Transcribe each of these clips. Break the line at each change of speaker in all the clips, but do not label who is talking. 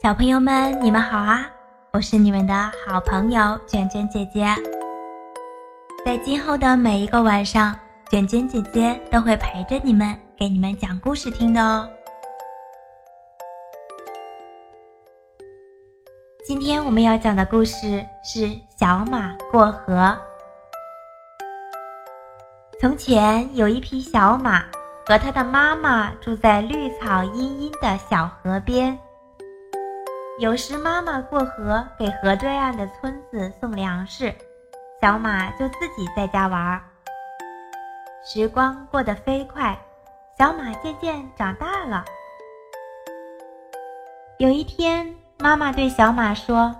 小朋友们，你们好啊！我是你们的好朋友卷卷姐姐。在今后的每一个晚上，卷卷姐姐都会陪着你们，给你们讲故事听的哦。今天我们要讲的故事是《小马过河》。从前有一匹小马。和他的妈妈住在绿草茵茵的小河边。有时妈妈过河给河对岸的村子送粮食，小马就自己在家玩。时光过得飞快，小马渐渐长大了。有一天，妈妈对小马说：“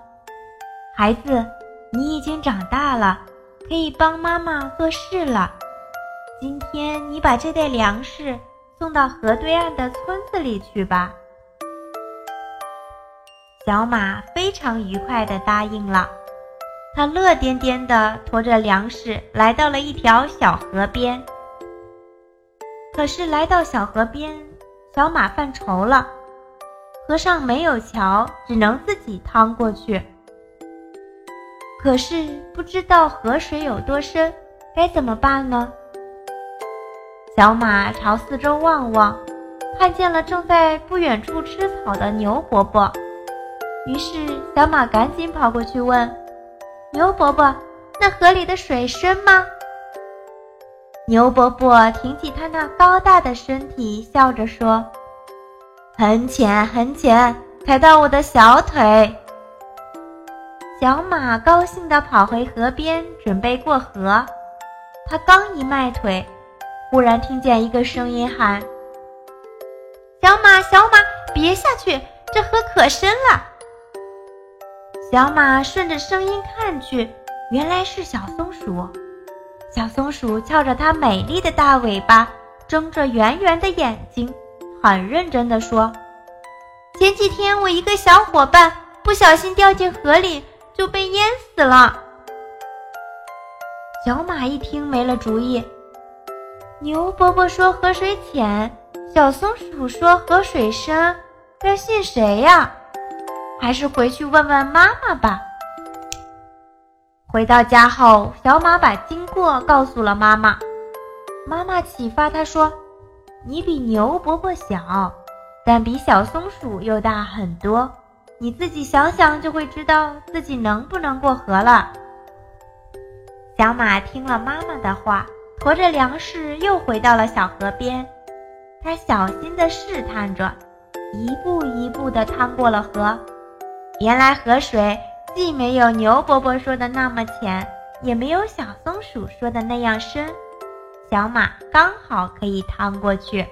孩子，你已经长大了，可以帮妈妈做事了。”今天你把这袋粮食送到河对岸的村子里去吧。小马非常愉快地答应了，他乐颠颠地驮着粮食来到了一条小河边。可是来到小河边，小马犯愁了，河上没有桥，只能自己趟过去。可是不知道河水有多深，该怎么办呢？小马朝四周望望，看见了正在不远处吃草的牛伯伯。于是，小马赶紧跑过去问：“牛伯伯，那河里的水深吗？”牛伯伯挺起他那高大的身体，笑着说：“很浅很浅，踩到我的小腿。”小马高兴地跑回河边，准备过河。他刚一迈腿。忽然听见一个声音喊：“小马，小马，别下去，这河可深了。”小马顺着声音看去，原来是小松鼠。小松鼠翘着它美丽的大尾巴，睁着圆圆的眼睛，很认真地说：“前几天我一个小伙伴不小心掉进河里，就被淹死了。”小马一听，没了主意。牛伯伯说河水浅，小松鼠说河水深，该信谁呀？还是回去问问妈妈吧。回到家后，小马把经过告诉了妈妈。妈妈启发他说：“你比牛伯伯小，但比小松鼠又大很多。你自己想想，就会知道自己能不能过河了。”小马听了妈妈的话。驮着粮食又回到了小河边，他小心地试探着，一步一步地趟过了河。原来河水既没有牛伯伯说的那么浅，也没有小松鼠说的那样深，小马刚好可以趟过去。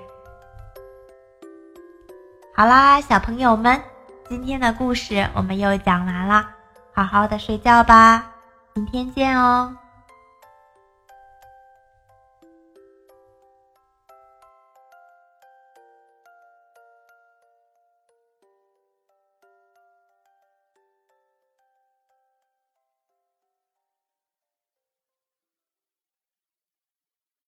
好啦，小朋友们，今天的故事我们又讲完了，好好的睡觉吧，明天见哦。